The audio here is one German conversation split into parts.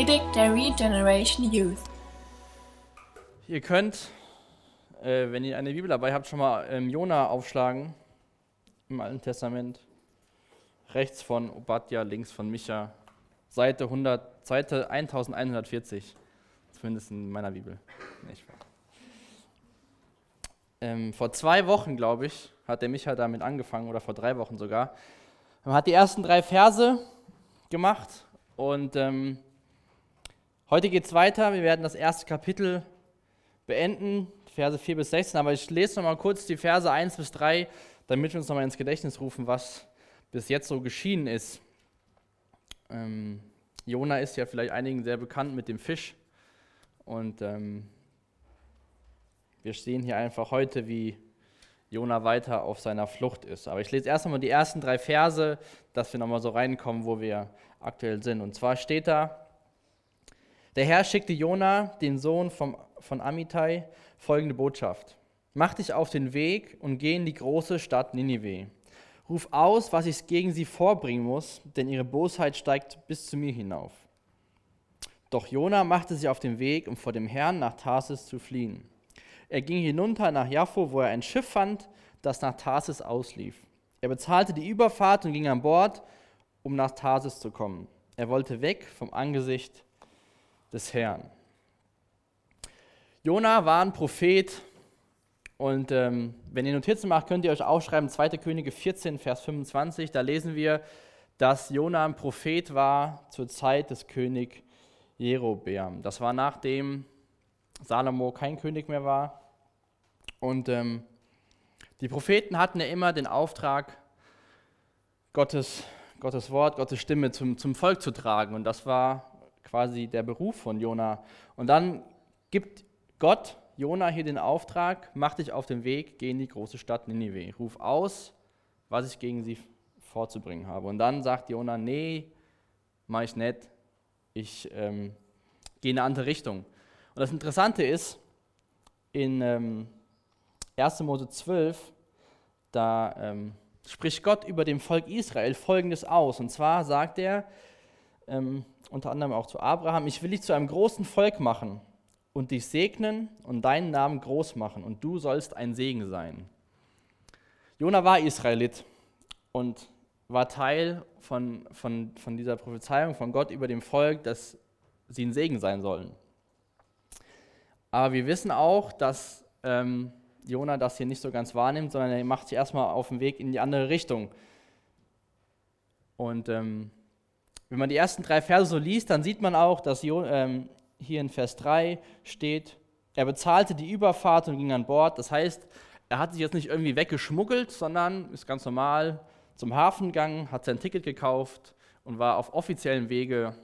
Predigt der Regeneration Youth. Ihr könnt, äh, wenn ihr eine Bibel dabei habt, schon mal ähm, Jona aufschlagen im Alten Testament. Rechts von Obadja, links von Micha. Seite, 100, Seite 1140. Zumindest in meiner Bibel. Nicht wahr? Ähm, vor zwei Wochen, glaube ich, hat der Micha damit angefangen, oder vor drei Wochen sogar. Man hat die ersten drei Verse gemacht und ähm, heute geht es weiter. Wir werden das erste Kapitel beenden, Verse 4 bis 16, aber ich lese noch mal kurz die Verse 1 bis 3, damit wir uns noch mal ins Gedächtnis rufen, was bis jetzt so geschieden ist. Ähm, Jona ist ja vielleicht einigen sehr bekannt mit dem Fisch und ähm, wir sehen hier einfach heute, wie Jona weiter auf seiner Flucht ist. Aber ich lese erst einmal die ersten drei Verse, dass wir nochmal so reinkommen, wo wir aktuell sind. Und zwar steht da, der Herr schickte Jona, den Sohn vom, von Amittai, folgende Botschaft. Mach dich auf den Weg und geh in die große Stadt Ninive. Ruf aus, was ich gegen sie vorbringen muss, denn ihre Bosheit steigt bis zu mir hinauf. Doch Jona machte sich auf den Weg, um vor dem Herrn nach Tarsis zu fliehen. Er ging hinunter nach Jaffo, wo er ein Schiff fand, das nach Tarsis auslief. Er bezahlte die Überfahrt und ging an Bord, um nach Tarsis zu kommen. Er wollte weg vom Angesicht des Herrn. Jona war ein Prophet und ähm, wenn ihr Notizen macht, könnt ihr euch aufschreiben, 2. Könige 14, Vers 25, da lesen wir, dass Jona ein Prophet war zur Zeit des König Jerobeam. Das war nachdem Salomo kein König mehr war und ähm, die Propheten hatten ja immer den Auftrag, Gottes, Gottes Wort, Gottes Stimme zum, zum Volk zu tragen. Und das war quasi der Beruf von Jona. Und dann gibt Gott Jona hier den Auftrag, mach dich auf den Weg, geh in die große Stadt Ninive. Ruf aus, was ich gegen sie vorzubringen habe. Und dann sagt Jona, nee, mach ich nicht, ich ähm, gehe in eine andere Richtung. Und das Interessante ist, in ähm, 1. Mose 12, da ähm, spricht Gott über dem Volk Israel Folgendes aus. Und zwar sagt er ähm, unter anderem auch zu Abraham, ich will dich zu einem großen Volk machen und dich segnen und deinen Namen groß machen und du sollst ein Segen sein. Jona war Israelit und war Teil von, von, von dieser Prophezeiung von Gott über dem Volk, dass sie ein Segen sein sollen. Aber wir wissen auch, dass ähm, Jona das hier nicht so ganz wahrnimmt, sondern er macht sich erstmal auf den Weg in die andere Richtung. Und ähm, wenn man die ersten drei Verse so liest, dann sieht man auch, dass ähm, hier in Vers 3 steht, er bezahlte die Überfahrt und ging an Bord. Das heißt, er hat sich jetzt nicht irgendwie weggeschmuggelt, sondern ist ganz normal zum Hafen gegangen, hat sein Ticket gekauft und war auf offiziellem Wege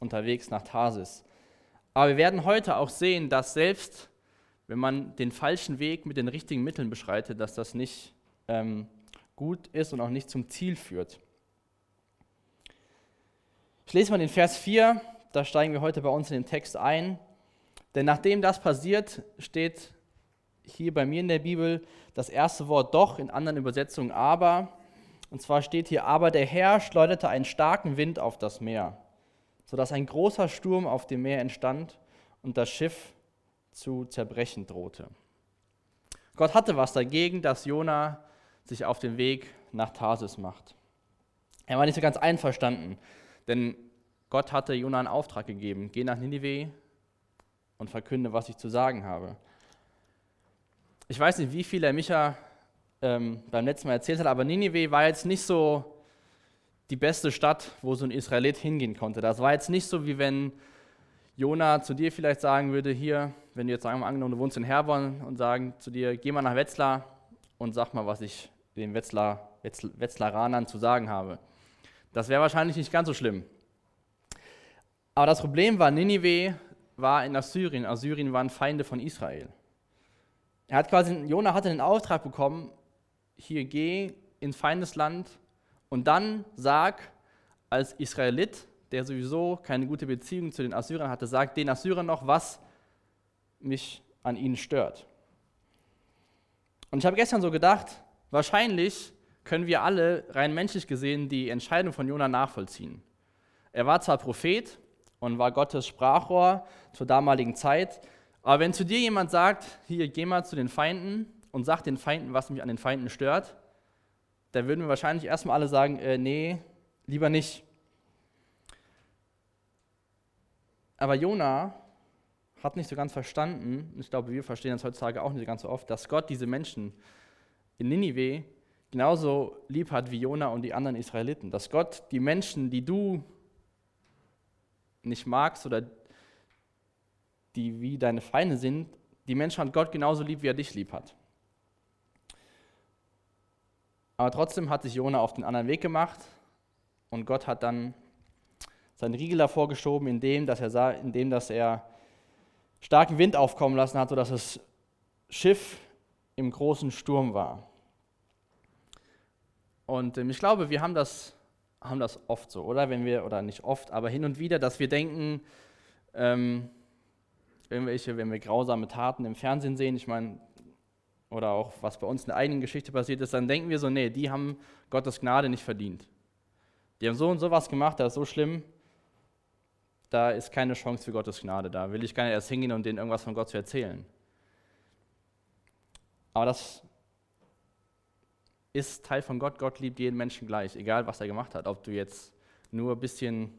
unterwegs nach Tarsis. Aber wir werden heute auch sehen, dass selbst wenn man den falschen Weg mit den richtigen Mitteln beschreitet, dass das nicht ähm, gut ist und auch nicht zum Ziel führt. Ich lese mal den Vers 4, da steigen wir heute bei uns in den Text ein. Denn nachdem das passiert, steht hier bei mir in der Bibel das erste Wort doch, in anderen Übersetzungen aber. Und zwar steht hier, aber der Herr schleuderte einen starken Wind auf das Meer, sodass ein großer Sturm auf dem Meer entstand und das Schiff zu zerbrechen drohte. Gott hatte was dagegen, dass Jona sich auf den Weg nach Tarsis macht. Er war nicht so ganz einverstanden, denn Gott hatte Jona einen Auftrag gegeben: Geh nach Ninive und verkünde, was ich zu sagen habe. Ich weiß nicht, wie viel er Micha ähm, beim letzten Mal erzählt hat, aber Ninive war jetzt nicht so die beste Stadt, wo so ein Israelit hingehen konnte. Das war jetzt nicht so, wie wenn Jona zu dir vielleicht sagen würde: Hier, wenn du jetzt sagen wir angenommen, du wohnst in Herborn und sagen zu dir, geh mal nach Wetzlar und sag mal, was ich den Wetzlar, Wetz, Wetzlaranern zu sagen habe. Das wäre wahrscheinlich nicht ganz so schlimm. Aber das Problem war, Ninive war in Assyrien. Assyrien waren Feinde von Israel. Er hat quasi, Jona hatte den Auftrag bekommen, hier geh ins Feindesland und dann sag als Israelit, der sowieso keine gute Beziehung zu den Assyrern hatte, sag den Assyrern noch, was mich an ihnen stört. Und ich habe gestern so gedacht, wahrscheinlich können wir alle rein menschlich gesehen die Entscheidung von Jona nachvollziehen. Er war zwar Prophet und war Gottes Sprachrohr zur damaligen Zeit. Aber wenn zu dir jemand sagt, hier geh mal zu den Feinden und sag den Feinden, was mich an den Feinden stört, dann würden wir wahrscheinlich erstmal alle sagen, äh, nee, lieber nicht. Aber Jona hat nicht so ganz verstanden, ich glaube, wir verstehen das heutzutage auch nicht ganz so oft, dass Gott diese Menschen in Ninive genauso lieb hat wie Jona und die anderen Israeliten. Dass Gott die Menschen, die du nicht magst oder die wie deine Feinde sind, die Menschen hat Gott genauso lieb, wie er dich lieb hat. Aber trotzdem hat sich Jona auf den anderen Weg gemacht und Gott hat dann seinen Riegel davor geschoben, indem, dass er, sah, indem, dass er starken Wind aufkommen lassen hat, sodass das Schiff im großen Sturm war. Und ähm, ich glaube, wir haben das, haben das oft so, oder? Wenn wir, oder nicht oft, aber hin und wieder, dass wir denken, ähm, irgendwelche, wenn wir grausame Taten im Fernsehen sehen, ich meine, oder auch was bei uns in der eigenen Geschichte passiert ist, dann denken wir so, nee, die haben Gottes Gnade nicht verdient. Die haben so und so was gemacht, das ist so schlimm, da ist keine Chance für Gottes Gnade. Da will ich gar nicht erst hingehen und denen irgendwas von Gott zu erzählen. Aber das ist Teil von Gott. Gott liebt jeden Menschen gleich, egal was er gemacht hat. Ob du jetzt nur ein bisschen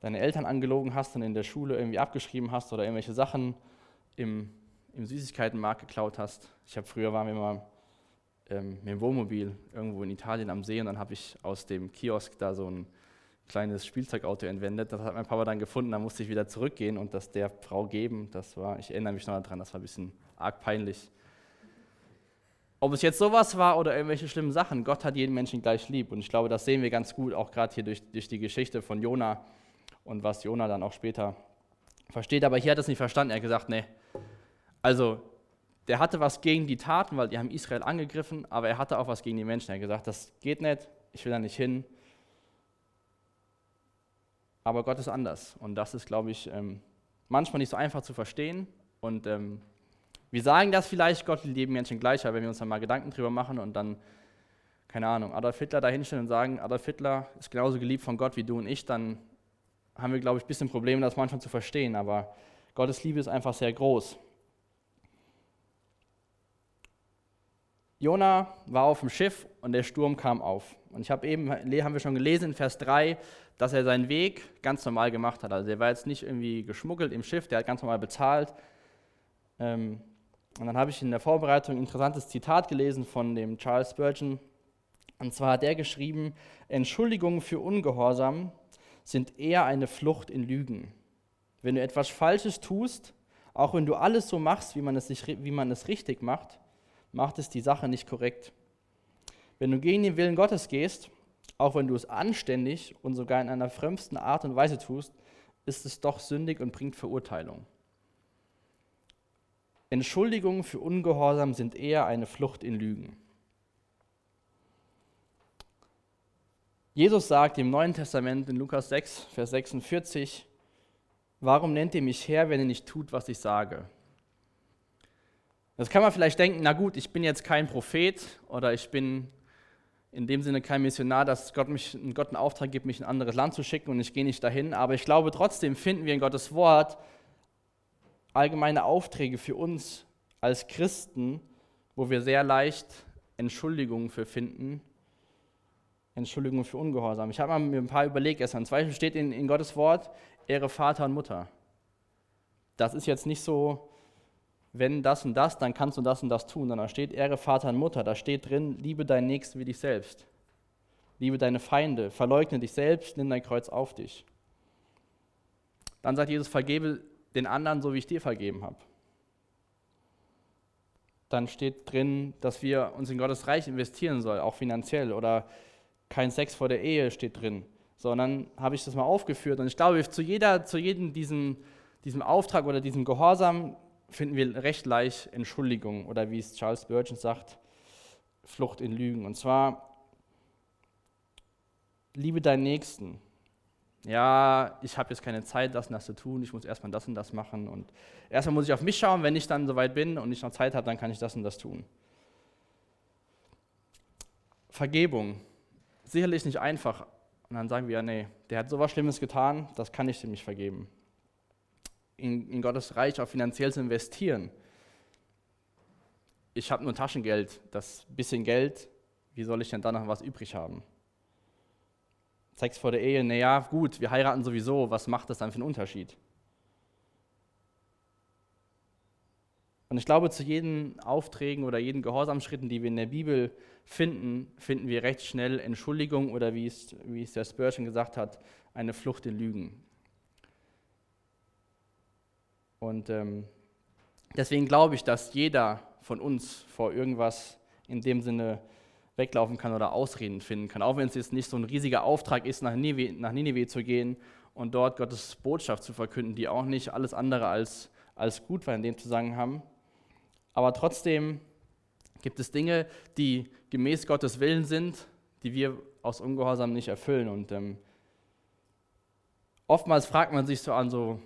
deine Eltern angelogen hast und in der Schule irgendwie abgeschrieben hast oder irgendwelche Sachen im, im Süßigkeitenmarkt geklaut hast. Ich habe früher waren wir mal ähm, mit dem Wohnmobil irgendwo in Italien am See und dann habe ich aus dem Kiosk da so ein kleines Spielzeugauto entwendet. Das hat mein Papa dann gefunden, da musste ich wieder zurückgehen und das der Frau geben. Das war, ich erinnere mich noch daran, das war ein bisschen arg peinlich. Ob es jetzt sowas war oder irgendwelche schlimmen Sachen, Gott hat jeden Menschen gleich lieb. Und ich glaube, das sehen wir ganz gut, auch gerade hier durch, durch die Geschichte von Jona und was Jona dann auch später versteht. Aber hier hat er es nicht verstanden. Er hat gesagt, nee, also der hatte was gegen die Taten, weil die haben Israel angegriffen, aber er hatte auch was gegen die Menschen. Er hat gesagt, das geht nicht, ich will da nicht hin aber Gott ist anders. Und das ist, glaube ich, ähm, manchmal nicht so einfach zu verstehen. Und ähm, wir sagen das vielleicht, Gott liebt jeden Menschen gleich, aber wenn wir uns dann mal Gedanken drüber machen und dann, keine Ahnung, Adolf Hitler dahinstellen und sagen, Adolf Hitler ist genauso geliebt von Gott wie du und ich, dann haben wir, glaube ich, ein bisschen Probleme, das manchmal zu verstehen. Aber Gottes Liebe ist einfach sehr groß. Jona war auf dem Schiff und der Sturm kam auf. Und ich habe eben, haben wir schon gelesen in Vers 3, dass er seinen Weg ganz normal gemacht hat. Also er war jetzt nicht irgendwie geschmuggelt im Schiff, der hat ganz normal bezahlt. Ähm, und dann habe ich in der Vorbereitung ein interessantes Zitat gelesen von dem Charles Spurgeon. Und zwar hat er geschrieben, Entschuldigungen für Ungehorsam sind eher eine Flucht in Lügen. Wenn du etwas Falsches tust, auch wenn du alles so machst, wie man es, nicht, wie man es richtig macht, macht es die Sache nicht korrekt. Wenn du gegen den Willen Gottes gehst, auch wenn du es anständig und sogar in einer frömmsten Art und Weise tust, ist es doch sündig und bringt Verurteilung. Entschuldigungen für Ungehorsam sind eher eine Flucht in Lügen. Jesus sagt im Neuen Testament in Lukas 6, Vers 46, Warum nennt ihr mich Herr, wenn ihr nicht tut, was ich sage? Das kann man vielleicht denken, na gut, ich bin jetzt kein Prophet oder ich bin in dem Sinne kein Missionar, dass Gott, mich, Gott einen Auftrag gibt, mich in ein anderes Land zu schicken und ich gehe nicht dahin. Aber ich glaube, trotzdem finden wir in Gottes Wort allgemeine Aufträge für uns als Christen, wo wir sehr leicht Entschuldigungen für finden. Entschuldigungen für Ungehorsam. Ich habe mir ein paar überlegt gestern. Zum Beispiel steht in, in Gottes Wort, Ehre Vater und Mutter. Das ist jetzt nicht so, wenn das und das, dann kannst du das und das tun. da steht Ehre Vater und Mutter, da steht drin, liebe deinen Nächsten wie dich selbst. Liebe deine Feinde, verleugne dich selbst, nimm dein Kreuz auf dich. Dann sagt Jesus, vergebe den anderen, so wie ich dir vergeben habe. Dann steht drin, dass wir uns in Gottes Reich investieren sollen, auch finanziell. Oder kein Sex vor der Ehe steht drin. Sondern habe ich das mal aufgeführt. Und ich glaube, zu, jeder, zu jedem diesem, diesem Auftrag oder diesem Gehorsam finden wir recht leicht Entschuldigung oder wie es Charles Spurgeon sagt, Flucht in Lügen. Und zwar, liebe deinen Nächsten. Ja, ich habe jetzt keine Zeit, das und das zu tun, ich muss erstmal das und das machen. Und erstmal muss ich auf mich schauen, wenn ich dann soweit bin und ich noch Zeit habe, dann kann ich das und das tun. Vergebung. Sicherlich nicht einfach, Und dann sagen wir, nee, der hat sowas Schlimmes getan, das kann ich dem nicht vergeben. In, in Gottes Reich auch finanziell zu investieren. Ich habe nur Taschengeld, das bisschen Geld, wie soll ich denn dann noch was übrig haben? Sex vor der Ehe, naja, gut, wir heiraten sowieso, was macht das dann für einen Unterschied? Und ich glaube, zu jeden Aufträgen oder jeden Gehorsamschritten, die wir in der Bibel finden, finden wir recht schnell Entschuldigung oder wie es, wie es der Spurgeon gesagt hat, eine Flucht in Lügen. Und ähm, deswegen glaube ich, dass jeder von uns vor irgendwas in dem Sinne weglaufen kann oder Ausreden finden kann. Auch wenn es jetzt nicht so ein riesiger Auftrag ist, nach Nineveh, nach Nineveh zu gehen und dort Gottes Botschaft zu verkünden, die auch nicht alles andere als, als gut war in dem Zusammenhang. Aber trotzdem gibt es Dinge, die gemäß Gottes Willen sind, die wir aus Ungehorsam nicht erfüllen. Und ähm, oftmals fragt man sich so an so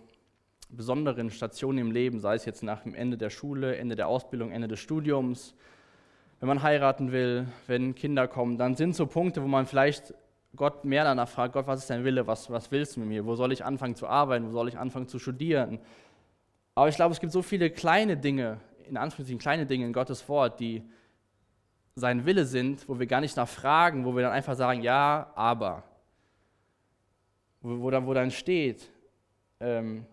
besonderen Stationen im Leben, sei es jetzt nach dem Ende der Schule, Ende der Ausbildung, Ende des Studiums, wenn man heiraten will, wenn Kinder kommen, dann sind so Punkte, wo man vielleicht Gott mehr danach fragt, Gott, was ist dein Wille, was, was willst du mit mir, wo soll ich anfangen zu arbeiten, wo soll ich anfangen zu studieren. Aber ich glaube, es gibt so viele kleine Dinge in Anführungszeichen kleine Dinge in Gottes Wort, die sein Wille sind, wo wir gar nicht nachfragen, wo wir dann einfach sagen, ja, aber. Wo, wo, dann, wo dann steht, ähm,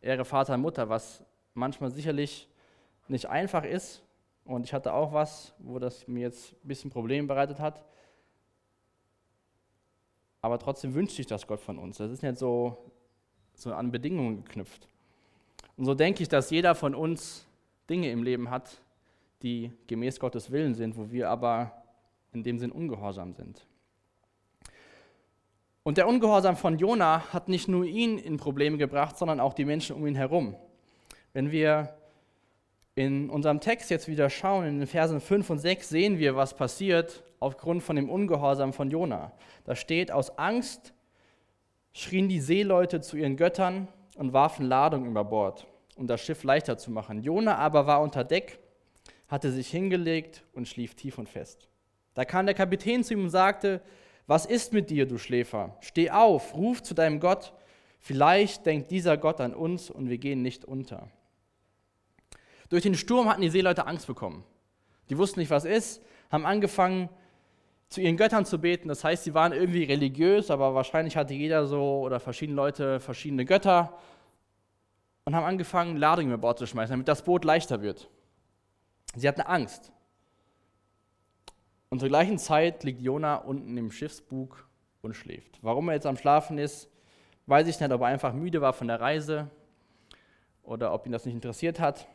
Ehre Vater und Mutter, was manchmal sicherlich nicht einfach ist. Und ich hatte auch was, wo das mir jetzt ein bisschen Probleme bereitet hat. Aber trotzdem wünscht sich das Gott von uns. Das ist nicht so, so an Bedingungen geknüpft. Und so denke ich, dass jeder von uns Dinge im Leben hat, die gemäß Gottes Willen sind, wo wir aber in dem Sinn ungehorsam sind. Und der Ungehorsam von Jona hat nicht nur ihn in Probleme gebracht, sondern auch die Menschen um ihn herum. Wenn wir in unserem Text jetzt wieder schauen, in den Versen 5 und 6, sehen wir, was passiert aufgrund von dem Ungehorsam von Jona. Da steht, aus Angst schrien die Seeleute zu ihren Göttern und warfen Ladung über Bord um das Schiff leichter zu machen. Jona aber war unter Deck, hatte sich hingelegt und schlief tief und fest. Da kam der Kapitän zu ihm und sagte, was ist mit dir, du Schläfer? Steh auf, ruf zu deinem Gott, vielleicht denkt dieser Gott an uns und wir gehen nicht unter. Durch den Sturm hatten die Seeleute Angst bekommen. Die wussten nicht, was ist, haben angefangen, zu ihren Göttern zu beten. Das heißt, sie waren irgendwie religiös, aber wahrscheinlich hatte jeder so oder verschiedene Leute verschiedene Götter und haben angefangen, Ladungen über Bord zu schmeißen, damit das Boot leichter wird. Sie hatten Angst. Und zur gleichen Zeit liegt Jona unten im Schiffsbug und schläft. Warum er jetzt am Schlafen ist, weiß ich nicht, ob er einfach müde war von der Reise oder ob ihn das nicht interessiert hat.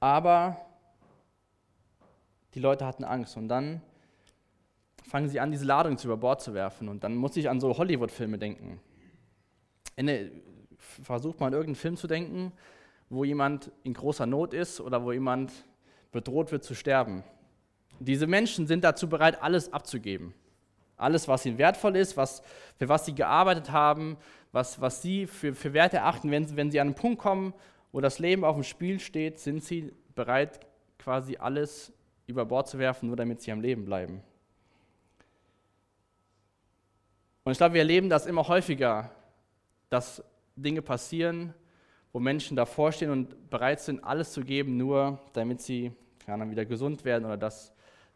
Aber die Leute hatten Angst und dann fangen sie an, diese Ladung zu über Bord zu werfen. Und dann muss ich an so Hollywood-Filme denken. Ende versucht man irgendeinen Film zu denken, wo jemand in großer Not ist oder wo jemand bedroht wird zu sterben. Diese Menschen sind dazu bereit, alles abzugeben. Alles, was ihnen wertvoll ist, was, für was sie gearbeitet haben, was, was sie für, für Wert erachten. Wenn, wenn sie an einen Punkt kommen, wo das Leben auf dem Spiel steht, sind sie bereit, quasi alles über Bord zu werfen, nur damit sie am Leben bleiben. Und ich glaube, wir erleben das immer häufiger dass Dinge passieren, wo Menschen davor stehen und bereit sind, alles zu geben, nur damit sie dann wieder gesund werden oder dass,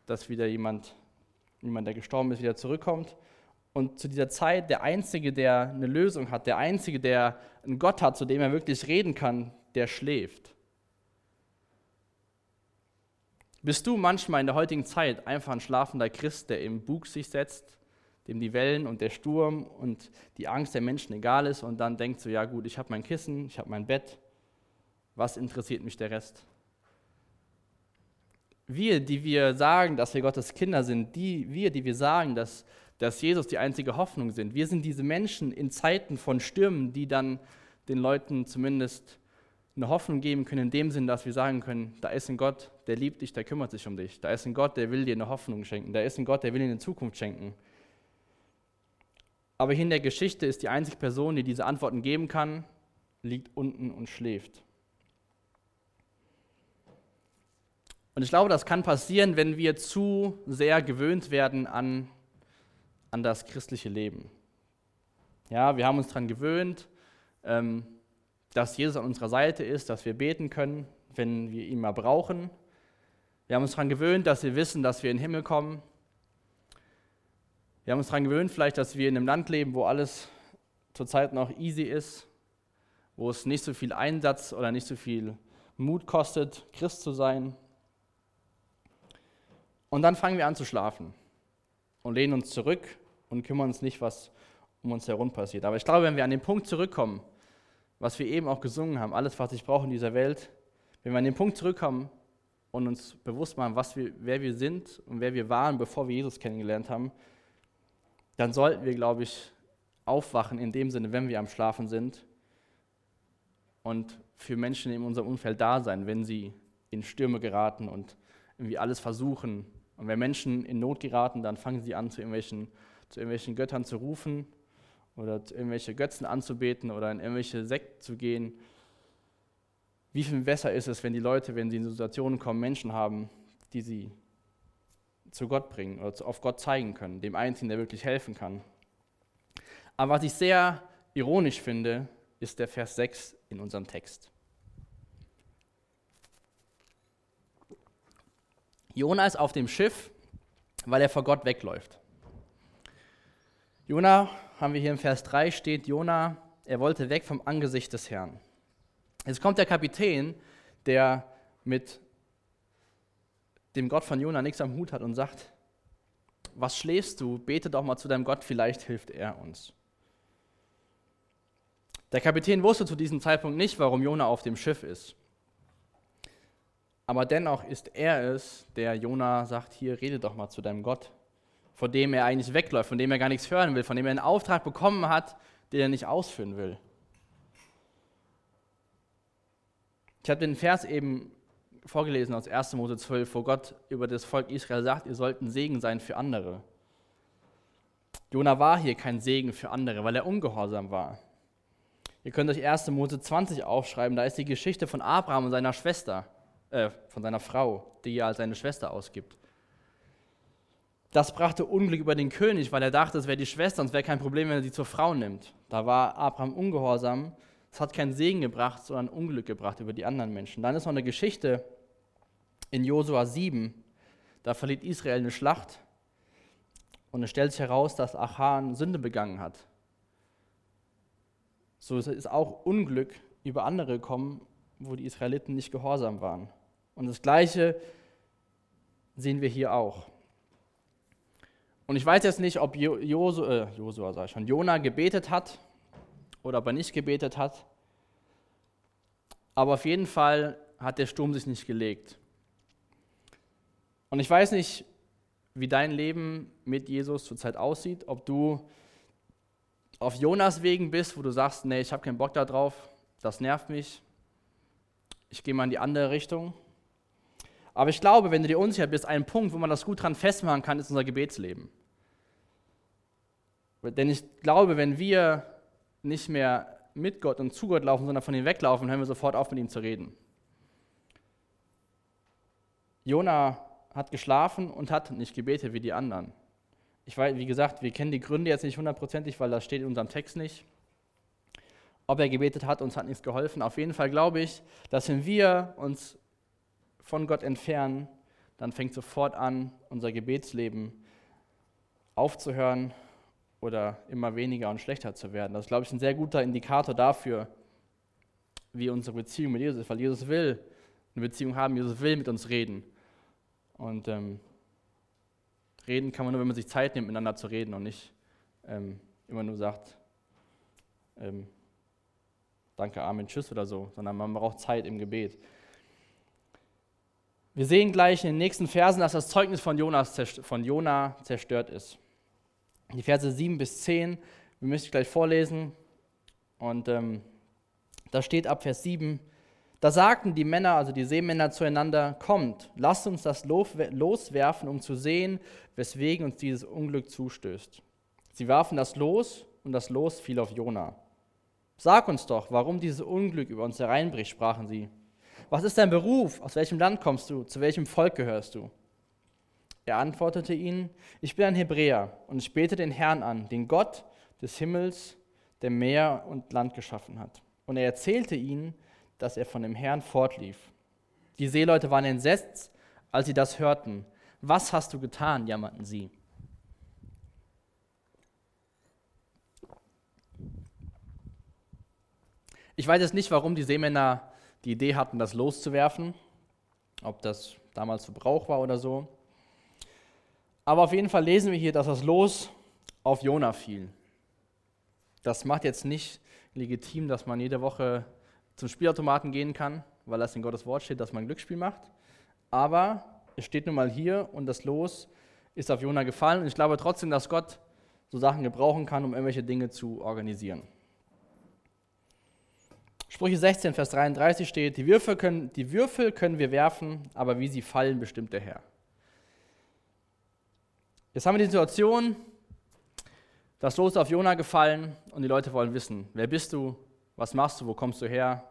dass wieder jemand, jemand, der gestorben ist, wieder zurückkommt. Und zu dieser Zeit der Einzige, der eine Lösung hat, der Einzige, der einen Gott hat, zu dem er wirklich reden kann, der schläft. Bist du manchmal in der heutigen Zeit einfach ein schlafender Christ, der im Bug sich setzt dem die Wellen und der Sturm und die Angst der Menschen egal ist und dann denkt so, ja gut, ich habe mein Kissen, ich habe mein Bett, was interessiert mich der Rest? Wir, die wir sagen, dass wir Gottes Kinder sind, die, wir, die wir sagen, dass, dass Jesus die einzige Hoffnung sind, wir sind diese Menschen in Zeiten von Stürmen, die dann den Leuten zumindest eine Hoffnung geben können, in dem Sinn, dass wir sagen können, da ist ein Gott, der liebt dich, der kümmert sich um dich. Da ist ein Gott, der will dir eine Hoffnung schenken. Da ist ein Gott, der will dir eine Zukunft schenken. Aber hier in der Geschichte ist die einzige Person, die diese Antworten geben kann, liegt unten und schläft. Und ich glaube, das kann passieren, wenn wir zu sehr gewöhnt werden an, an das christliche Leben. Ja, wir haben uns daran gewöhnt, ähm, dass Jesus an unserer Seite ist, dass wir beten können, wenn wir ihn mal brauchen. Wir haben uns daran gewöhnt, dass wir wissen, dass wir in den Himmel kommen. Wir haben uns daran gewöhnt, vielleicht, dass wir in einem Land leben, wo alles zurzeit noch easy ist, wo es nicht so viel Einsatz oder nicht so viel Mut kostet, Christ zu sein. Und dann fangen wir an zu schlafen und lehnen uns zurück und kümmern uns nicht, was um uns herum passiert. Aber ich glaube, wenn wir an den Punkt zurückkommen, was wir eben auch gesungen haben, alles, was ich brauche in dieser Welt, wenn wir an den Punkt zurückkommen und uns bewusst machen, was wir, wer wir sind und wer wir waren, bevor wir Jesus kennengelernt haben, dann sollten wir, glaube ich, aufwachen in dem Sinne, wenn wir am Schlafen sind und für Menschen in unserem Umfeld da sein, wenn sie in Stürme geraten und irgendwie alles versuchen. Und wenn Menschen in Not geraten, dann fangen sie an, zu irgendwelchen, zu irgendwelchen Göttern zu rufen oder irgendwelche Götzen anzubeten oder in irgendwelche Sekten zu gehen. Wie viel besser ist es, wenn die Leute, wenn sie in Situationen kommen, Menschen haben, die sie zu Gott bringen oder auf Gott zeigen können, dem Einzigen, der wirklich helfen kann. Aber was ich sehr ironisch finde, ist der Vers 6 in unserem Text. Jona ist auf dem Schiff, weil er vor Gott wegläuft. Jona, haben wir hier im Vers 3 steht, Jona, er wollte weg vom Angesicht des Herrn. Jetzt kommt der Kapitän, der mit dem Gott von Jona nichts am Hut hat und sagt, was schläfst du? Bete doch mal zu deinem Gott, vielleicht hilft er uns. Der Kapitän wusste zu diesem Zeitpunkt nicht, warum Jona auf dem Schiff ist. Aber dennoch ist er es, der Jona sagt, hier rede doch mal zu deinem Gott, vor dem er eigentlich wegläuft, von dem er gar nichts hören will, von dem er einen Auftrag bekommen hat, den er nicht ausführen will. Ich habe den Vers eben vorgelesen aus 1. Mose 12, wo Gott über das Volk Israel sagt, ihr sollt ein Segen sein für andere. Jona war hier kein Segen für andere, weil er ungehorsam war. Ihr könnt euch 1. Mose 20 aufschreiben, da ist die Geschichte von Abraham und seiner Schwester, äh, von seiner Frau, die er als seine Schwester ausgibt. Das brachte Unglück über den König, weil er dachte, es wäre die Schwester und es wäre kein Problem, wenn er sie zur Frau nimmt. Da war Abraham ungehorsam es hat keinen Segen gebracht, sondern Unglück gebracht über die anderen Menschen. Dann ist noch eine Geschichte in Josua 7. Da verliert Israel eine Schlacht und es stellt sich heraus, dass Achan Sünde begangen hat. So ist auch Unglück über andere gekommen, wo die Israeliten nicht gehorsam waren. Und das Gleiche sehen wir hier auch. Und ich weiß jetzt nicht, ob Josua, äh, Josua sag ich schon, Jona gebetet hat oder ob er nicht gebetet hat. Aber auf jeden Fall hat der Sturm sich nicht gelegt. Und ich weiß nicht, wie dein Leben mit Jesus zurzeit aussieht, ob du auf Jonas Wegen bist, wo du sagst, nee, ich habe keinen Bock darauf, das nervt mich, ich gehe mal in die andere Richtung. Aber ich glaube, wenn du dir unsicher bist, ein Punkt, wo man das gut dran festmachen kann, ist unser Gebetsleben. Denn ich glaube, wenn wir nicht mehr mit Gott und zu Gott laufen, sondern von ihm weglaufen, hören wir sofort auf, mit ihm zu reden. Jona hat geschlafen und hat nicht gebetet wie die anderen. Ich weiß, wie gesagt, wir kennen die Gründe jetzt nicht hundertprozentig, weil das steht in unserem Text nicht. Ob er gebetet hat, uns hat nichts geholfen. Auf jeden Fall glaube ich, dass wenn wir uns von Gott entfernen, dann fängt sofort an, unser Gebetsleben aufzuhören oder immer weniger und schlechter zu werden. Das ist, glaube ich, ein sehr guter Indikator dafür, wie unsere Beziehung mit Jesus ist, weil Jesus will eine Beziehung haben, Jesus will mit uns reden. Und ähm, reden kann man nur, wenn man sich Zeit nimmt, miteinander zu reden und nicht ähm, immer nur sagt, ähm, danke, Amen, Tschüss oder so, sondern man braucht Zeit im Gebet. Wir sehen gleich in den nächsten Versen, dass das Zeugnis von, Jonas, von Jona zerstört ist die Verse 7 bis 10. Wir müssen gleich vorlesen. Und ähm, da steht ab Vers 7, da sagten die Männer, also die Seemänner zueinander, kommt, lasst uns das loswerfen, um zu sehen, weswegen uns dieses Unglück zustößt. Sie warfen das Los und das Los fiel auf Jona. Sag uns doch, warum dieses Unglück über uns hereinbricht, sprachen sie. Was ist dein Beruf? Aus welchem Land kommst du? Zu welchem Volk gehörst du? Er antwortete ihnen, ich bin ein Hebräer und ich bete den Herrn an, den Gott des Himmels, der Meer und Land geschaffen hat. Und er erzählte ihnen, dass er von dem Herrn fortlief. Die Seeleute waren entsetzt, als sie das hörten. Was hast du getan? jammerten sie. Ich weiß jetzt nicht, warum die Seemänner die Idee hatten, das loszuwerfen, ob das damals Verbrauch war oder so. Aber auf jeden Fall lesen wir hier, dass das Los auf Jona fiel. Das macht jetzt nicht legitim, dass man jede Woche zum Spielautomaten gehen kann, weil das in Gottes Wort steht, dass man Glücksspiel macht. Aber es steht nun mal hier und das Los ist auf Jona gefallen. Und ich glaube trotzdem, dass Gott so Sachen gebrauchen kann, um irgendwelche Dinge zu organisieren. Sprüche 16, Vers 33 steht, die Würfel, können, die Würfel können wir werfen, aber wie sie fallen, bestimmt der Herr. Jetzt haben wir die Situation, das Los auf Jona gefallen und die Leute wollen wissen, wer bist du, was machst du, wo kommst du her?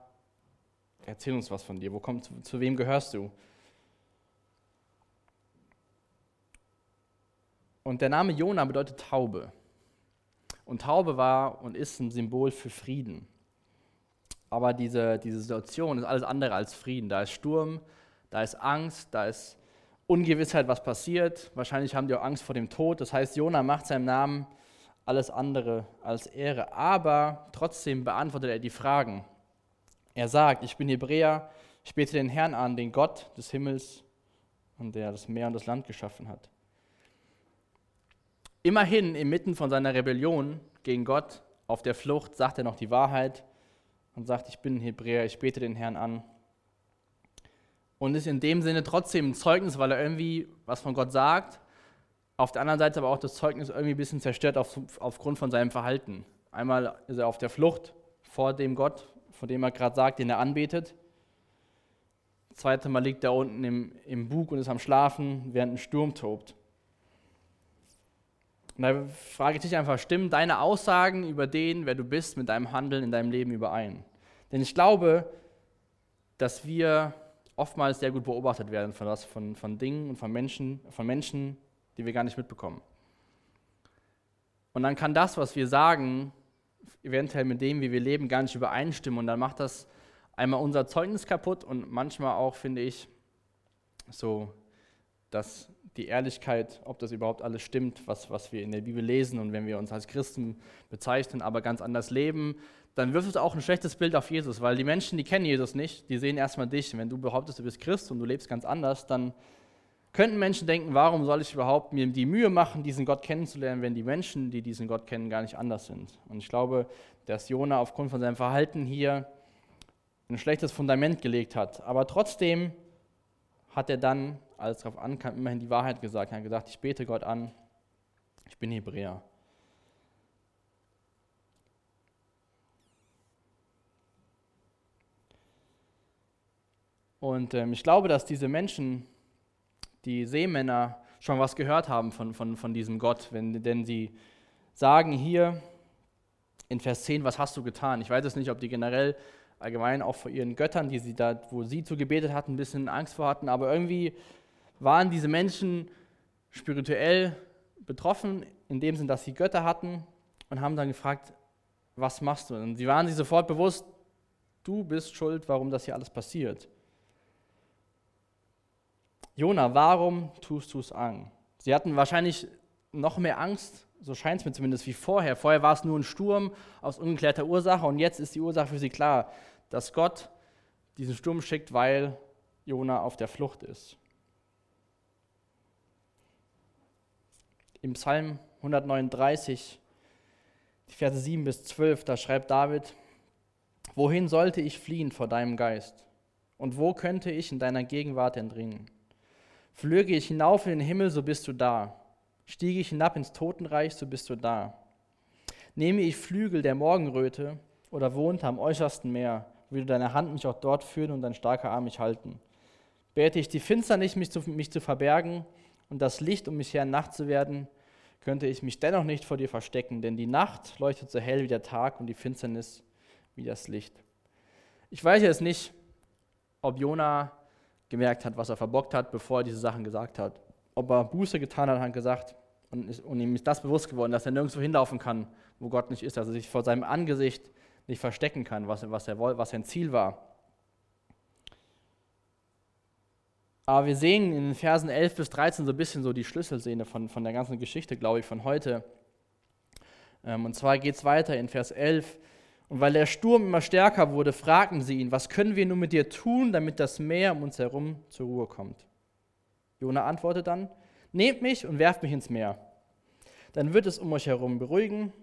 Erzähl uns was von dir, wo kommst, zu wem gehörst du? Und der Name Jona bedeutet Taube. Und Taube war und ist ein Symbol für Frieden. Aber diese, diese Situation ist alles andere als Frieden. Da ist Sturm, da ist Angst, da ist Ungewissheit, was passiert. Wahrscheinlich haben die auch Angst vor dem Tod. Das heißt, Jona macht seinem Namen alles andere als Ehre. Aber trotzdem beantwortet er die Fragen. Er sagt, ich bin Hebräer, ich bete den Herrn an, den Gott des Himmels und der das Meer und das Land geschaffen hat. Immerhin inmitten von seiner Rebellion gegen Gott auf der Flucht sagt er noch die Wahrheit und sagt, ich bin ein Hebräer, ich bete den Herrn an. Und ist in dem Sinne trotzdem ein Zeugnis, weil er irgendwie was von Gott sagt. Auf der anderen Seite aber auch das Zeugnis irgendwie ein bisschen zerstört auf, aufgrund von seinem Verhalten. Einmal ist er auf der Flucht vor dem Gott, von dem er gerade sagt, den er anbetet. Das zweite Mal liegt er unten im, im Bug und ist am Schlafen, während ein Sturm tobt. Und da frage ich dich einfach, stimmen deine Aussagen über den, wer du bist, mit deinem Handeln in deinem Leben überein? Denn ich glaube, dass wir oftmals sehr gut beobachtet werden von, was, von, von Dingen und von Menschen, von Menschen, die wir gar nicht mitbekommen. Und dann kann das, was wir sagen, eventuell mit dem, wie wir leben, gar nicht übereinstimmen. Und dann macht das einmal unser Zeugnis kaputt und manchmal auch, finde ich, so, dass die Ehrlichkeit, ob das überhaupt alles stimmt, was, was wir in der Bibel lesen und wenn wir uns als Christen bezeichnen, aber ganz anders leben, dann wirft es auch ein schlechtes Bild auf Jesus, weil die Menschen, die kennen Jesus nicht, die sehen erstmal dich. Wenn du behauptest, du bist Christ und du lebst ganz anders, dann könnten Menschen denken, warum soll ich überhaupt mir die Mühe machen, diesen Gott kennenzulernen, wenn die Menschen, die diesen Gott kennen, gar nicht anders sind. Und ich glaube, dass Jona aufgrund von seinem Verhalten hier ein schlechtes Fundament gelegt hat. Aber trotzdem hat er dann als darauf ankam, immerhin die Wahrheit gesagt. Er hat gesagt, ich bete Gott an, ich bin Hebräer. Und ähm, ich glaube, dass diese Menschen, die Seemänner, schon was gehört haben von, von, von diesem Gott, wenn, denn sie sagen hier in Vers 10, was hast du getan? Ich weiß es nicht, ob die generell allgemein auch vor ihren Göttern, die sie da, wo sie zu gebetet hatten, ein bisschen Angst vor hatten, aber irgendwie waren diese Menschen spirituell betroffen, in dem Sinn, dass sie Götter hatten und haben dann gefragt, was machst du? Und sie waren sich sofort bewusst, du bist schuld, warum das hier alles passiert. Jona, warum tust du es an? Sie hatten wahrscheinlich noch mehr Angst, so scheint es mir zumindest, wie vorher. Vorher war es nur ein Sturm aus ungeklärter Ursache und jetzt ist die Ursache für sie klar, dass Gott diesen Sturm schickt, weil Jona auf der Flucht ist. Im Psalm 139, die Verse 7 bis 12, da schreibt David, Wohin sollte ich fliehen vor deinem Geist? Und wo könnte ich in deiner Gegenwart entringen? Flöge ich hinauf in den Himmel, so bist du da. Stiege ich hinab ins Totenreich, so bist du da. Nehme ich Flügel der Morgenröte oder wohnte am äußersten Meer, würde deine Hand mich auch dort führen und dein starker Arm mich halten. Bete ich die Finsternis, mich zu, mich zu verbergen, und das Licht um mich her Nacht zu werden, könnte ich mich dennoch nicht vor dir verstecken, denn die Nacht leuchtet so hell wie der Tag und die Finsternis wie das Licht. Ich weiß jetzt nicht, ob Jona gemerkt hat, was er verbockt hat, bevor er diese Sachen gesagt hat. Ob er Buße getan hat, hat gesagt, und, ist, und ihm ist das bewusst geworden, dass er nirgendwo hinlaufen kann, wo Gott nicht ist, dass er sich vor seinem Angesicht nicht verstecken kann, was, was, er, was sein Ziel war. Aber wir sehen in den Versen 11 bis 13 so ein bisschen so die Schlüsselszene von, von der ganzen Geschichte, glaube ich, von heute. Ähm, und zwar geht es weiter in Vers 11. Und weil der Sturm immer stärker wurde, fragten sie ihn, was können wir nun mit dir tun, damit das Meer um uns herum zur Ruhe kommt? Jona antwortet dann, nehmt mich und werft mich ins Meer. Dann wird es um euch herum beruhigen,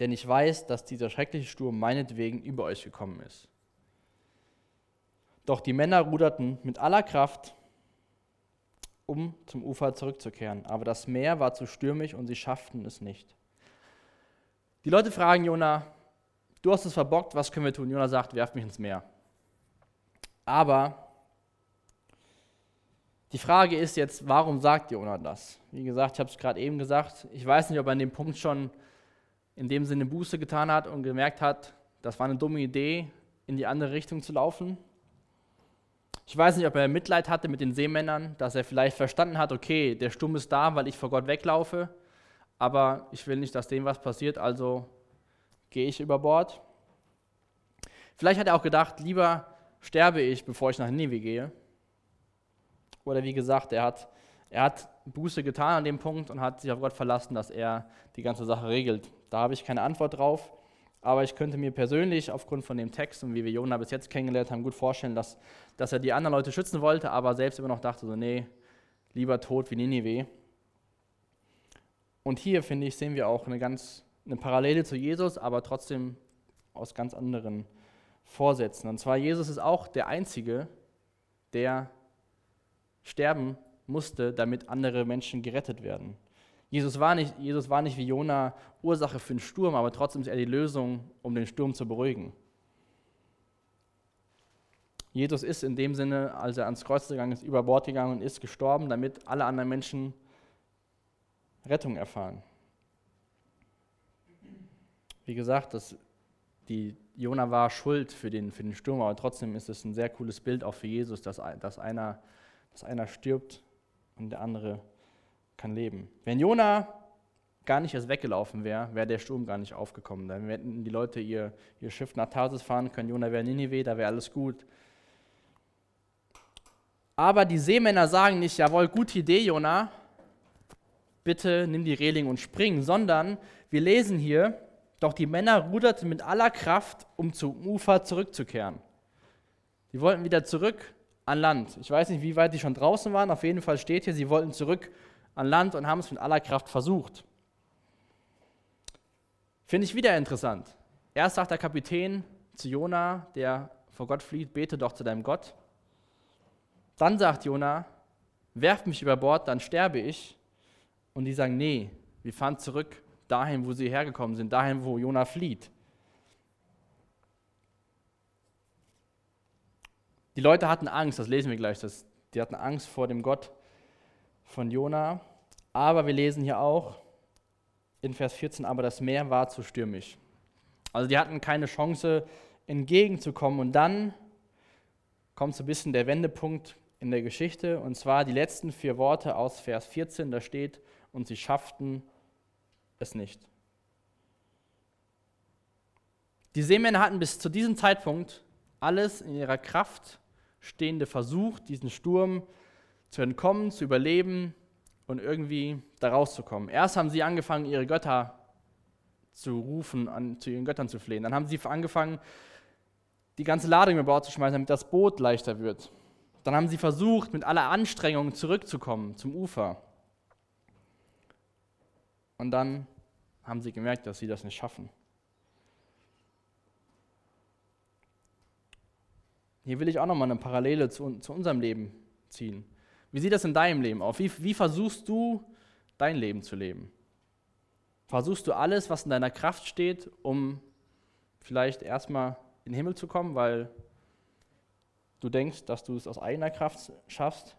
denn ich weiß, dass dieser schreckliche Sturm meinetwegen über euch gekommen ist. Doch die Männer ruderten mit aller Kraft, um zum Ufer zurückzukehren. Aber das Meer war zu stürmisch und sie schafften es nicht. Die Leute fragen Jona, du hast es verbockt, was können wir tun? Jona sagt, werft mich ins Meer. Aber die Frage ist jetzt, warum sagt Jona das? Wie gesagt, ich habe es gerade eben gesagt, ich weiß nicht, ob er an dem Punkt schon in dem Sinne Buße getan hat und gemerkt hat, das war eine dumme Idee, in die andere Richtung zu laufen. Ich weiß nicht, ob er Mitleid hatte mit den Seemännern, dass er vielleicht verstanden hat, okay, der Sturm ist da, weil ich vor Gott weglaufe, aber ich will nicht, dass dem was passiert, also gehe ich über Bord. Vielleicht hat er auch gedacht, lieber sterbe ich, bevor ich nach Nineveh gehe. Oder wie gesagt, er hat, er hat Buße getan an dem Punkt und hat sich auf Gott verlassen, dass er die ganze Sache regelt. Da habe ich keine Antwort drauf. Aber ich könnte mir persönlich aufgrund von dem Text und wie wir Jona bis jetzt kennengelernt haben, gut vorstellen, dass, dass er die anderen Leute schützen wollte, aber selbst immer noch dachte, so, nee, lieber tot wie Ninive. Und hier, finde ich, sehen wir auch eine ganz eine Parallele zu Jesus, aber trotzdem aus ganz anderen Vorsätzen. Und zwar, Jesus ist auch der Einzige, der sterben musste, damit andere Menschen gerettet werden. Jesus war nicht, Jesus war nicht wie Jona Ursache für den Sturm, aber trotzdem ist er die Lösung, um den Sturm zu beruhigen. Jesus ist in dem Sinne, als er ans Kreuz gegangen ist, über Bord gegangen und ist gestorben, damit alle anderen Menschen Rettung erfahren. Wie gesagt, das, die Jona war schuld für den, für den Sturm, aber trotzdem ist es ein sehr cooles Bild auch für Jesus, dass, dass, einer, dass einer stirbt und der andere kann leben. Wenn Jona gar nicht erst weggelaufen wäre, wäre der Sturm gar nicht aufgekommen. Dann hätten die Leute ihr, ihr Schiff nach Tarsis fahren können. Jona wäre Ninive, da wäre alles gut. Aber die Seemänner sagen nicht, jawohl, gute Idee, Jona, bitte nimm die Reling und spring, sondern wir lesen hier, doch die Männer ruderten mit aller Kraft, um zum Ufer zurückzukehren. Die wollten wieder zurück an Land. Ich weiß nicht, wie weit die schon draußen waren, auf jeden Fall steht hier, sie wollten zurück an Land und haben es mit aller Kraft versucht. Finde ich wieder interessant. Erst sagt der Kapitän zu Jona, der vor Gott flieht, bete doch zu deinem Gott. Dann sagt Jona, werft mich über Bord, dann sterbe ich. Und die sagen, nee, wir fahren zurück dahin, wo sie hergekommen sind, dahin, wo Jona flieht. Die Leute hatten Angst, das lesen wir gleich, das, die hatten Angst vor dem Gott von Jona. Aber wir lesen hier auch in Vers 14, aber das Meer war zu stürmisch. Also die hatten keine Chance, entgegenzukommen. Und dann kommt so ein bisschen der Wendepunkt in der Geschichte, und zwar die letzten vier Worte aus Vers 14, da steht, und sie schafften es nicht. Die Seemänner hatten bis zu diesem Zeitpunkt alles in ihrer Kraft Stehende versucht, diesen Sturm zu entkommen, zu überleben und irgendwie da rauszukommen. Erst haben sie angefangen, ihre Götter zu rufen, an, zu ihren Göttern zu flehen. Dann haben sie angefangen, die ganze Ladung über Bord zu schmeißen, damit das Boot leichter wird. Dann haben sie versucht, mit aller Anstrengung zurückzukommen zum Ufer. Und dann haben sie gemerkt, dass sie das nicht schaffen. Hier will ich auch nochmal eine Parallele zu, zu unserem Leben ziehen. Wie sieht das in deinem Leben aus? Wie, wie versuchst du, dein Leben zu leben? Versuchst du alles, was in deiner Kraft steht, um vielleicht erstmal in den Himmel zu kommen, weil du denkst, dass du es aus eigener Kraft schaffst?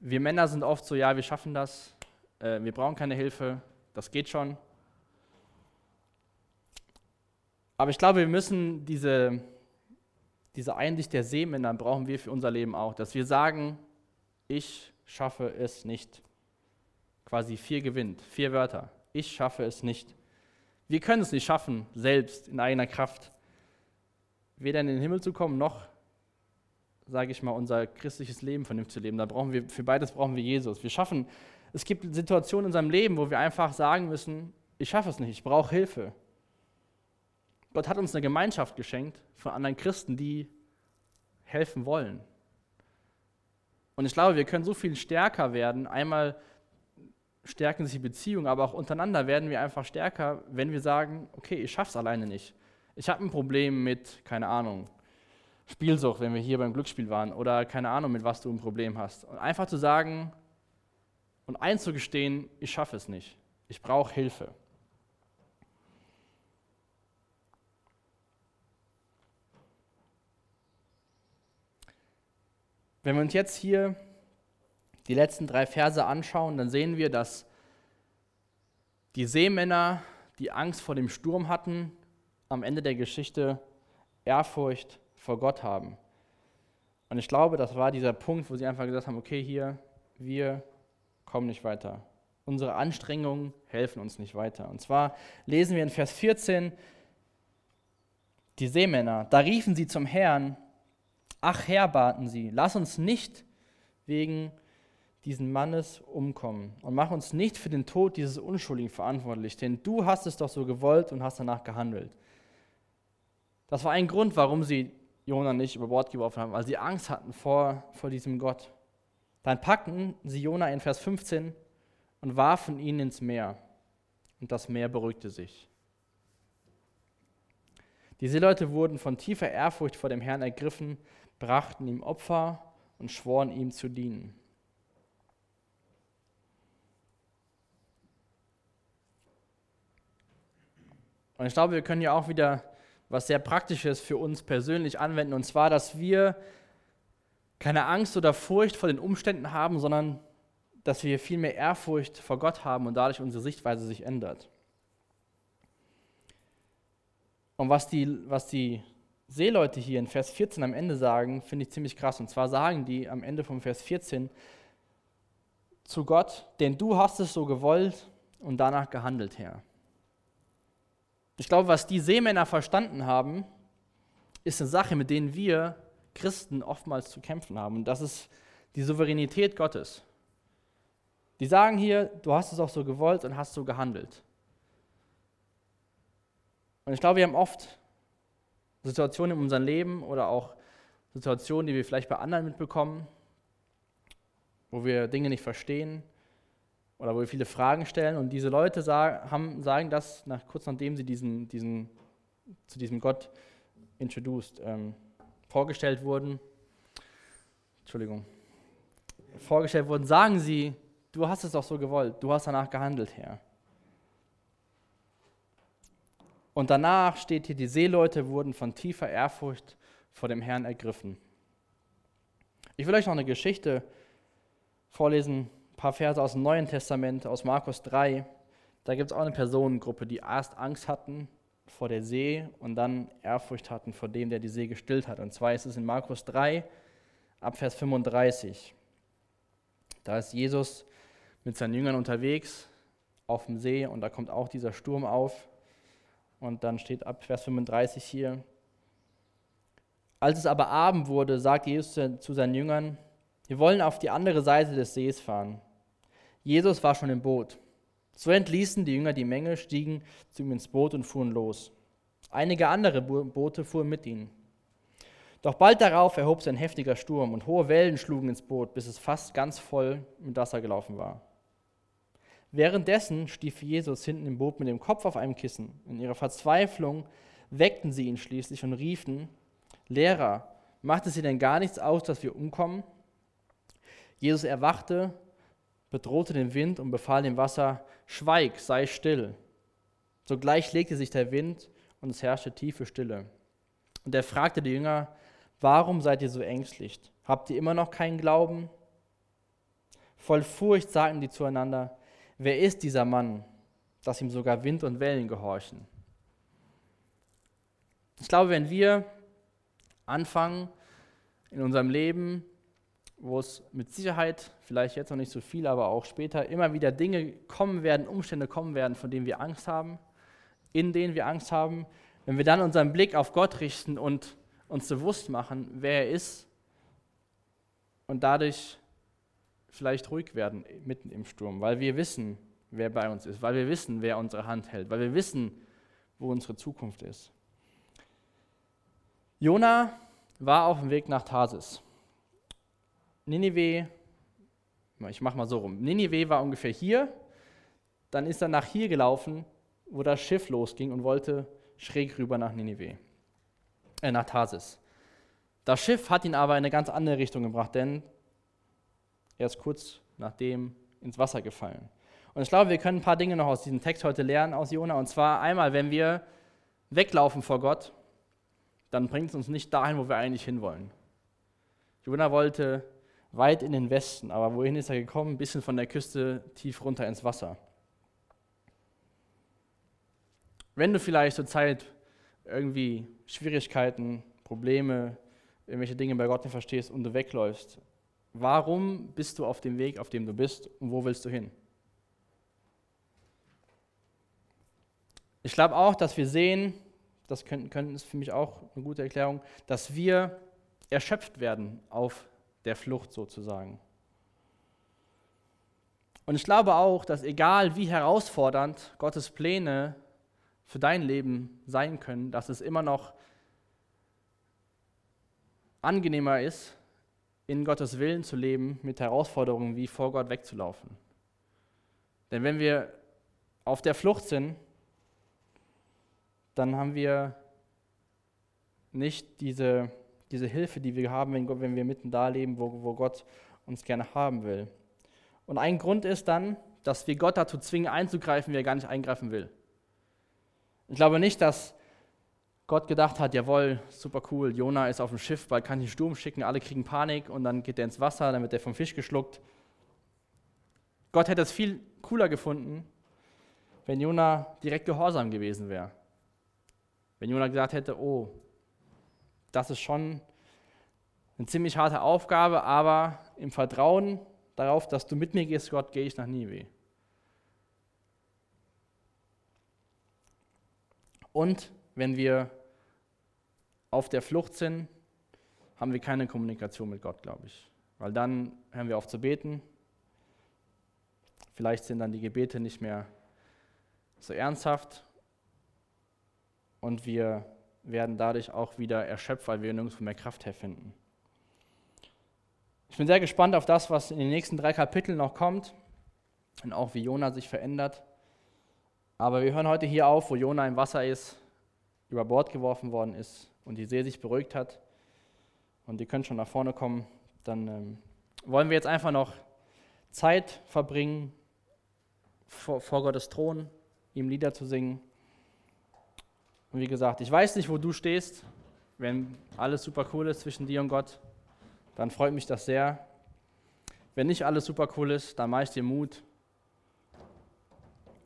Wir Männer sind oft so, ja, wir schaffen das, äh, wir brauchen keine Hilfe, das geht schon. Aber ich glaube, wir müssen diese, diese Einsicht der Seemänner brauchen wir für unser Leben auch, dass wir sagen, ich schaffe es nicht. Quasi vier gewinnt, vier Wörter. Ich schaffe es nicht. Wir können es nicht schaffen, selbst in eigener Kraft, weder in den Himmel zu kommen, noch, sage ich mal, unser christliches Leben vernünftig zu leben. Da brauchen wir, für beides brauchen wir Jesus. Wir schaffen, es gibt Situationen in unserem Leben, wo wir einfach sagen müssen, ich schaffe es nicht, ich brauche Hilfe. Gott hat uns eine Gemeinschaft geschenkt von anderen Christen, die helfen wollen. Und ich glaube, wir können so viel stärker werden. Einmal stärken sich die Beziehungen, aber auch untereinander werden wir einfach stärker, wenn wir sagen, okay, ich schaffe es alleine nicht. Ich habe ein Problem mit, keine Ahnung, Spielsucht, wenn wir hier beim Glücksspiel waren, oder keine Ahnung, mit was du ein Problem hast. Und einfach zu sagen und einzugestehen, ich schaffe es nicht. Ich brauche Hilfe. Wenn wir uns jetzt hier die letzten drei Verse anschauen, dann sehen wir, dass die Seemänner, die Angst vor dem Sturm hatten, am Ende der Geschichte Ehrfurcht vor Gott haben. Und ich glaube, das war dieser Punkt, wo sie einfach gesagt haben, okay, hier, wir kommen nicht weiter. Unsere Anstrengungen helfen uns nicht weiter. Und zwar lesen wir in Vers 14, die Seemänner, da riefen sie zum Herrn, ach Herr, baten sie, lass uns nicht wegen diesen Mannes umkommen und mach uns nicht für den Tod dieses Unschuldigen verantwortlich, denn du hast es doch so gewollt und hast danach gehandelt. Das war ein Grund, warum sie Jona nicht über Bord geworfen haben, weil sie Angst hatten vor, vor diesem Gott. Dann packten sie Jona in Vers 15 und warfen ihn ins Meer. Und das Meer beruhigte sich. Die Seeleute wurden von tiefer Ehrfurcht vor dem Herrn ergriffen, brachten ihm Opfer und schworen ihm zu dienen. Und ich glaube, wir können ja auch wieder was sehr Praktisches für uns persönlich anwenden, und zwar, dass wir keine Angst oder Furcht vor den Umständen haben, sondern dass wir viel mehr Ehrfurcht vor Gott haben und dadurch unsere Sichtweise sich ändert. Und was die, was die Seeleute hier in Vers 14 am Ende sagen, finde ich ziemlich krass. Und zwar sagen die am Ende vom Vers 14 zu Gott, denn du hast es so gewollt und danach gehandelt, Herr. Ich glaube, was die Seemänner verstanden haben, ist eine Sache, mit denen wir Christen oftmals zu kämpfen haben. Und das ist die Souveränität Gottes. Die sagen hier, du hast es auch so gewollt und hast so gehandelt. Und ich glaube, wir haben oft Situationen in unserem Leben oder auch Situationen, die wir vielleicht bei anderen mitbekommen, wo wir Dinge nicht verstehen, oder wo wir viele Fragen stellen. Und diese Leute sagen, haben, sagen das nach, kurz nachdem sie diesen, diesen, zu diesem Gott introduced, ähm, vorgestellt wurden. Entschuldigung. Vorgestellt wurden, sagen sie, du hast es doch so gewollt, du hast danach gehandelt, Herr. Und danach steht hier, die Seeleute wurden von tiefer Ehrfurcht vor dem Herrn ergriffen. Ich will euch noch eine Geschichte vorlesen, paar Verse aus dem Neuen Testament, aus Markus 3. Da gibt es auch eine Personengruppe, die erst Angst hatten vor der See und dann Ehrfurcht hatten vor dem, der die See gestillt hat. Und zwar ist es in Markus 3, ab Vers 35. Da ist Jesus mit seinen Jüngern unterwegs auf dem See und da kommt auch dieser Sturm auf. Und dann steht ab Vers 35 hier, als es aber Abend wurde, sagte Jesus zu seinen Jüngern, wir wollen auf die andere Seite des Sees fahren. Jesus war schon im Boot. So entließen die Jünger die Menge, stiegen zu ihm ins Boot und fuhren los. Einige andere Boote fuhren mit ihnen. Doch bald darauf erhob sich ein heftiger Sturm und hohe Wellen schlugen ins Boot, bis es fast ganz voll mit Wasser gelaufen war. Währenddessen stief Jesus hinten im Boot mit dem Kopf auf einem Kissen. In ihrer Verzweiflung weckten sie ihn schließlich und riefen, Lehrer, macht es dir denn gar nichts aus, dass wir umkommen? Jesus erwachte bedrohte den Wind und befahl dem Wasser, Schweig, sei still. Sogleich legte sich der Wind und es herrschte tiefe Stille. Und er fragte die Jünger, warum seid ihr so ängstlich? Habt ihr immer noch keinen Glauben? Voll Furcht sagten die zueinander, wer ist dieser Mann, dass ihm sogar Wind und Wellen gehorchen? Ich glaube, wenn wir anfangen in unserem Leben, wo es mit Sicherheit, vielleicht jetzt noch nicht so viel, aber auch später, immer wieder Dinge kommen werden, Umstände kommen werden, von denen wir Angst haben, in denen wir Angst haben, wenn wir dann unseren Blick auf Gott richten und uns bewusst machen, wer er ist und dadurch vielleicht ruhig werden mitten im Sturm, weil wir wissen, wer bei uns ist, weil wir wissen, wer unsere Hand hält, weil wir wissen, wo unsere Zukunft ist. Jona war auf dem Weg nach Tarsis. Ninive, ich mache mal so rum, Ninive war ungefähr hier, dann ist er nach hier gelaufen, wo das Schiff losging und wollte schräg rüber nach Ninive, äh, nach Tarsis. Das Schiff hat ihn aber in eine ganz andere Richtung gebracht, denn er ist kurz nachdem ins Wasser gefallen. Und ich glaube, wir können ein paar Dinge noch aus diesem Text heute lernen, aus Jona. Und zwar einmal, wenn wir weglaufen vor Gott, dann bringt es uns nicht dahin, wo wir eigentlich hinwollen. Jona wollte weit in den Westen, aber wohin ist er gekommen? Ein bisschen von der Küste tief runter ins Wasser. Wenn du vielleicht zurzeit irgendwie Schwierigkeiten, Probleme, irgendwelche Dinge bei Gott nicht verstehst und du wegläufst, warum bist du auf dem Weg, auf dem du bist und wo willst du hin? Ich glaube auch, dass wir sehen, das könnten, könnten ist für mich auch eine gute Erklärung, dass wir erschöpft werden auf der Flucht sozusagen. Und ich glaube auch, dass egal wie herausfordernd Gottes Pläne für dein Leben sein können, dass es immer noch angenehmer ist, in Gottes Willen zu leben, mit Herausforderungen wie vor Gott wegzulaufen. Denn wenn wir auf der Flucht sind, dann haben wir nicht diese, diese Hilfe, die wir haben, wenn, wenn wir mitten da leben, wo, wo Gott uns gerne haben will. Und ein Grund ist dann, dass wir Gott dazu zwingen, einzugreifen, wie er gar nicht eingreifen will. Ich glaube nicht, dass Gott gedacht hat, jawohl, super cool, Jona ist auf dem Schiff, bald kann ich einen Sturm schicken, alle kriegen Panik und dann geht er ins Wasser, dann wird er vom Fisch geschluckt. Gott hätte es viel cooler gefunden, wenn Jona direkt gehorsam gewesen wäre. Wenn Jona gesagt hätte, oh, das ist schon eine ziemlich harte Aufgabe, aber im Vertrauen darauf, dass du mit mir gehst, Gott, gehe ich nach Nive. Und wenn wir auf der Flucht sind, haben wir keine Kommunikation mit Gott, glaube ich. Weil dann hören wir auf zu beten. Vielleicht sind dann die Gebete nicht mehr so ernsthaft und wir werden dadurch auch wieder erschöpft, weil wir nirgendwo mehr Kraft herfinden. Ich bin sehr gespannt auf das, was in den nächsten drei Kapiteln noch kommt und auch wie Jona sich verändert. Aber wir hören heute hier auf, wo Jona im Wasser ist, über Bord geworfen worden ist und die See sich beruhigt hat und die können schon nach vorne kommen, dann ähm, wollen wir jetzt einfach noch Zeit verbringen, vor, vor Gottes Thron, ihm Lieder zu singen. Und wie gesagt, ich weiß nicht, wo du stehst. Wenn alles super cool ist zwischen dir und Gott, dann freut mich das sehr. Wenn nicht alles super cool ist, dann mache ich dir Mut,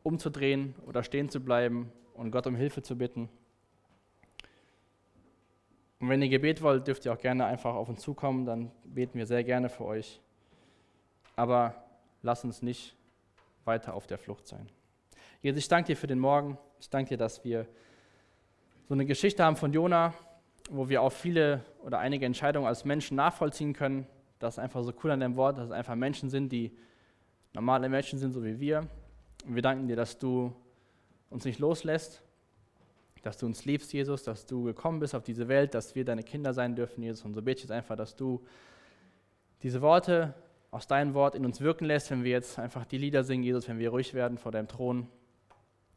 umzudrehen oder stehen zu bleiben und Gott um Hilfe zu bitten. Und wenn ihr Gebet wollt, dürft ihr auch gerne einfach auf uns zukommen, dann beten wir sehr gerne für euch. Aber lass uns nicht weiter auf der Flucht sein. Jesus, ich danke dir für den Morgen. Ich danke dir, dass wir so eine Geschichte haben von Jona, wo wir auch viele oder einige Entscheidungen als Menschen nachvollziehen können. Das ist einfach so cool an dem Wort, dass es einfach Menschen sind, die normale Menschen sind, so wie wir. Und wir danken dir, dass du uns nicht loslässt, dass du uns liebst, Jesus, dass du gekommen bist auf diese Welt, dass wir deine Kinder sein dürfen, Jesus. Und so bete ich jetzt einfach, dass du diese Worte aus deinem Wort in uns wirken lässt, wenn wir jetzt einfach die Lieder singen, Jesus, wenn wir ruhig werden vor deinem Thron.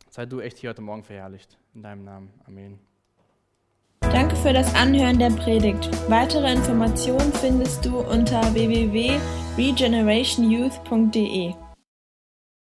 Sei du echt hier heute Morgen verherrlicht. In deinem Namen. Amen. Danke für das Anhören der Predigt. Weitere Informationen findest du unter www.regenerationyouth.de.